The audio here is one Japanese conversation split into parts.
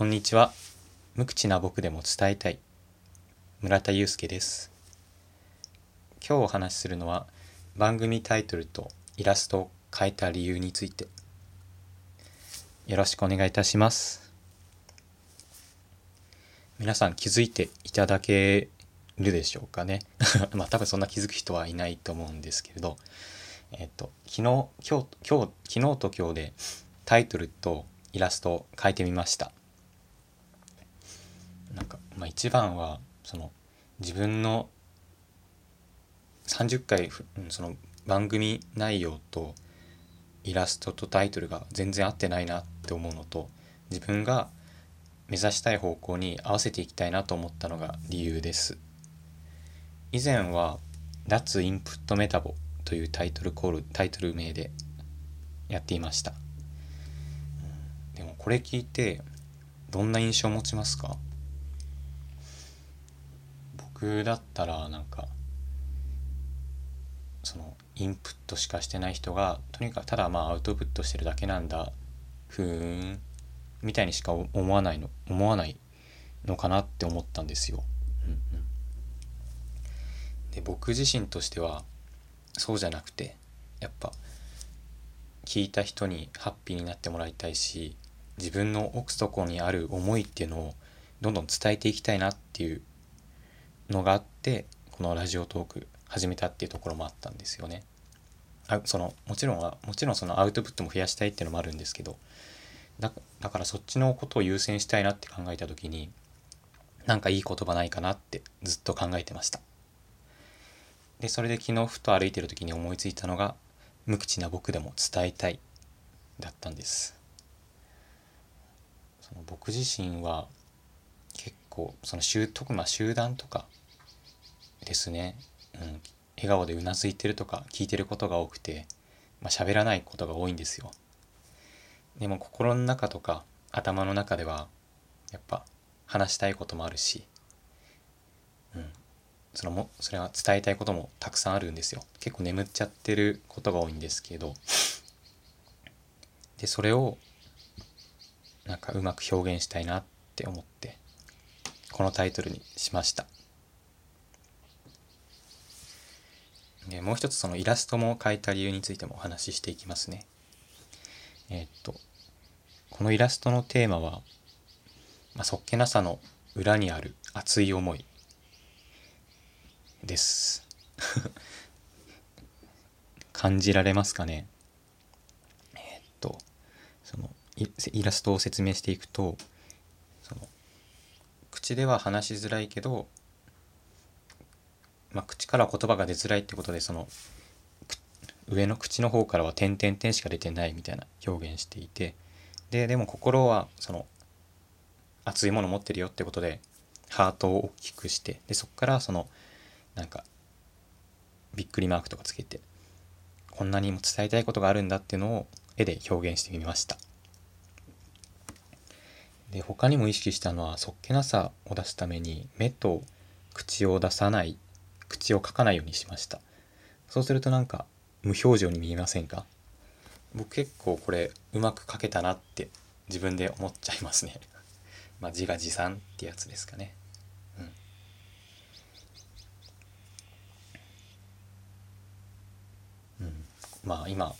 こんにちは。無口な僕でも伝えたい。村田祐介です。今日お話しするのは番組タイトルとイラストを変えた理由について。よろしくお願いいたします。皆さん気づいていただけるでしょうかね。まあ多分そんな気づく人はいないと思うんですけれど、えっと、昨日、今日、今日、昨日と今日でタイトルとイラストを変えてみました。まあ、一番はその自分の30回その番組内容とイラストとタイトルが全然合ってないなって思うのと自分が目指したい方向に合わせていきたいなと思ったのが理由です。以前は「脱インプットメタボ」というタイトルコールタイトル名でやっていました。でもこれ聞いてどんな印象を持ちますか？だったらなんかそのインプットしかしてない人がとにかくただまあアウトプットしてるだけなんだふーんみたいにしか思わないの思わないのかなって思ったんですよ。うんうん、で僕自身としてはそうじゃなくてやっぱ聞いた人にハッピーになってもらいたいし自分の奥底にある思いっていうのをどんどん伝えていきたいなっていうのがあってこのラジオトーク始めたっていうところもあったんですよね。あそのもちろんはもちろんそのアウトプットも増やしたいっていうのもあるんですけどだだからそっちのことを優先したいなって考えた時になんかいい言葉ないかなってずっと考えてました。でそれで昨日ふと歩いてる時に思いついたのが「無口な僕でも伝えたい」だったんです。その僕自身は結構その集特まあ集団とかですね、うん、笑顔でうなずいてるとか聞いてることが多くて、まあ、喋らないことが多いんですよ。でも心の中とか頭の中ではやっぱ話したいこともあるし、うん、そのもそれは伝えたいこともたくさんあるんですよ。結構眠っちゃってることが多いんですけど。でそれをなんかうまく表現したいなって思ってこのタイトルにしました。もう一つそのイラストも変えた理由についてもお話ししていきますね。えっとこのイラストのテーマは、まあ、そっけなさの裏にある熱い思いです。感じられますかね？えっとそのイラストを説明していくと口では話しづらいけど、まあ、口から言葉が出づらいってことでその上の口の方からは点々点しか出てないみたいな表現していてででも心はその熱いもの持ってるよってことでハートを大きくしてでそこからそのなんかびっくりマークとかつけてこんなにも伝えたいことがあるんだっていうのを絵で表現してみました。で他にも意識したのはそっけなさを出すために目と口を出さない口を書かないようにしました。そうするとなんか無表情に見えませんか？僕結構これうまく書けたなって自分で思っちゃいますね。まあ自画自賛ってやつですかね。うん。うん。まあ今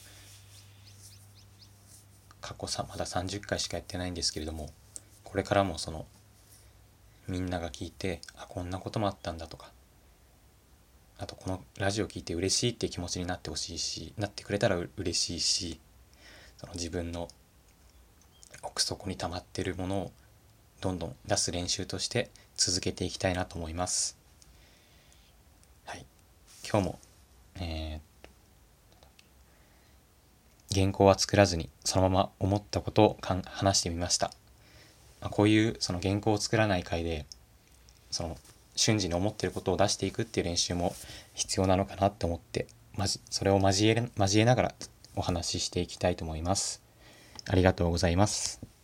過去さまだ30回しかやってないんですけれどもこれからもそのみんなが聞いてあこんなこともあったんだとかあとこのラジオ聞いて嬉しいっていう気持ちになってほしいしなってくれたら嬉しいしその自分の奥底に溜まってるものをどんどん出す練習として続けていきたいなと思います。はい、今日も、えー、原稿は作らずにそのまま思ったことをかん話してみました。まあ、こういうその原稿を作らない回でその瞬時に思ってることを出していくっていう練習も必要なのかなって思ってまじそれを交え交えながらお話ししていきたいと思います。ありがとうございます。